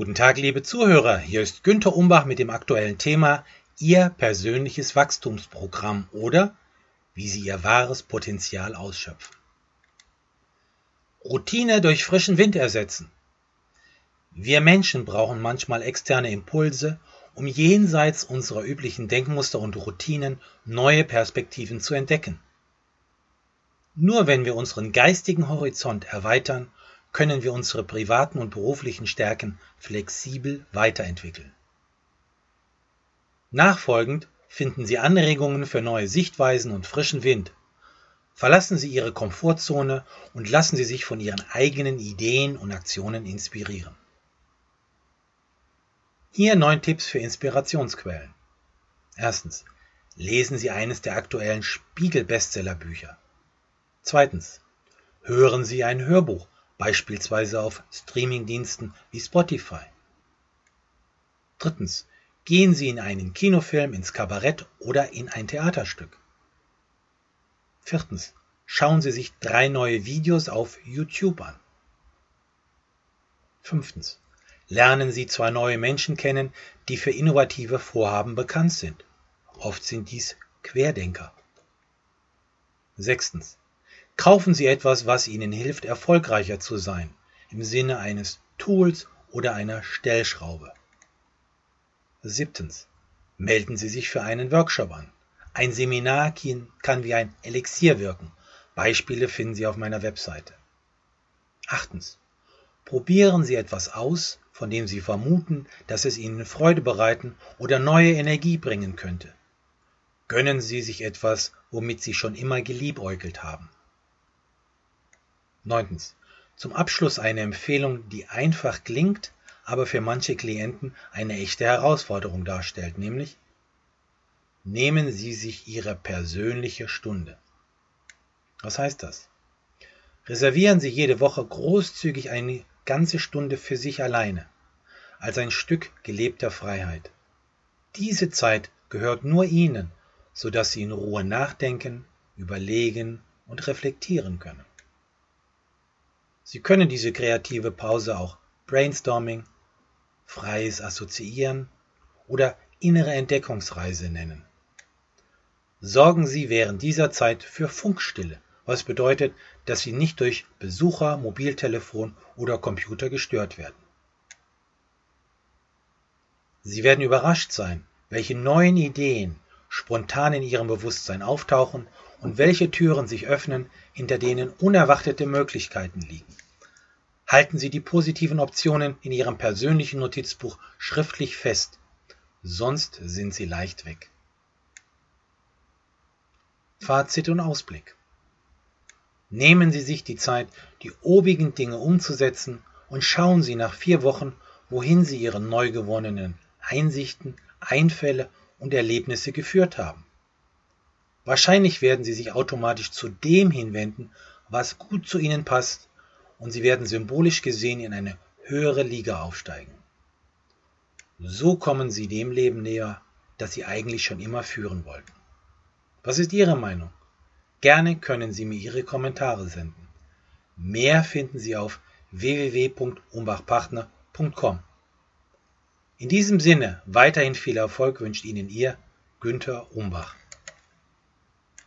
Guten Tag, liebe Zuhörer. Hier ist Günter Umbach mit dem aktuellen Thema Ihr persönliches Wachstumsprogramm oder wie Sie Ihr wahres Potenzial ausschöpfen. Routine durch frischen Wind ersetzen. Wir Menschen brauchen manchmal externe Impulse, um jenseits unserer üblichen Denkmuster und Routinen neue Perspektiven zu entdecken. Nur wenn wir unseren geistigen Horizont erweitern können wir unsere privaten und beruflichen Stärken flexibel weiterentwickeln. Nachfolgend finden Sie Anregungen für neue Sichtweisen und frischen Wind. Verlassen Sie Ihre Komfortzone und lassen Sie sich von Ihren eigenen Ideen und Aktionen inspirieren. Hier neun Tipps für Inspirationsquellen. Erstens. Lesen Sie eines der aktuellen Spiegel-Bestsellerbücher. Zweitens. Hören Sie ein Hörbuch beispielsweise auf Streamingdiensten wie Spotify. Drittens. Gehen Sie in einen Kinofilm, ins Kabarett oder in ein Theaterstück. Viertens. Schauen Sie sich drei neue Videos auf YouTube an. Fünftens. Lernen Sie zwei neue Menschen kennen, die für innovative Vorhaben bekannt sind. Oft sind dies Querdenker. Sechstens. Kaufen Sie etwas, was Ihnen hilft, erfolgreicher zu sein, im Sinne eines Tools oder einer Stellschraube. Siebtens. Melden Sie sich für einen Workshop an. Ein Seminar kann wie ein Elixier wirken. Beispiele finden Sie auf meiner Webseite. Achtens. Probieren Sie etwas aus, von dem Sie vermuten, dass es Ihnen Freude bereiten oder neue Energie bringen könnte. Gönnen Sie sich etwas, womit Sie schon immer geliebäugelt haben. Neuntens. Zum Abschluss eine Empfehlung, die einfach klingt, aber für manche Klienten eine echte Herausforderung darstellt, nämlich nehmen Sie sich Ihre persönliche Stunde. Was heißt das? Reservieren Sie jede Woche großzügig eine ganze Stunde für sich alleine, als ein Stück gelebter Freiheit. Diese Zeit gehört nur Ihnen, sodass Sie in Ruhe nachdenken, überlegen und reflektieren können. Sie können diese kreative Pause auch Brainstorming, freies Assoziieren oder innere Entdeckungsreise nennen. Sorgen Sie während dieser Zeit für Funkstille, was bedeutet, dass Sie nicht durch Besucher, Mobiltelefon oder Computer gestört werden. Sie werden überrascht sein, welche neuen Ideen spontan in Ihrem Bewusstsein auftauchen und welche Türen sich öffnen, hinter denen unerwartete Möglichkeiten liegen. Halten Sie die positiven Optionen in Ihrem persönlichen Notizbuch schriftlich fest, sonst sind sie leicht weg. Fazit und Ausblick. Nehmen Sie sich die Zeit, die obigen Dinge umzusetzen und schauen Sie nach vier Wochen, wohin Sie Ihre neu gewonnenen Einsichten, Einfälle und Erlebnisse geführt haben. Wahrscheinlich werden Sie sich automatisch zu dem hinwenden, was gut zu Ihnen passt, und Sie werden symbolisch gesehen in eine höhere Liga aufsteigen. So kommen Sie dem Leben näher, das Sie eigentlich schon immer führen wollten. Was ist Ihre Meinung? Gerne können Sie mir Ihre Kommentare senden. Mehr finden Sie auf www.umbachpartner.com. In diesem Sinne weiterhin viel Erfolg wünscht Ihnen Ihr Günther Umbach.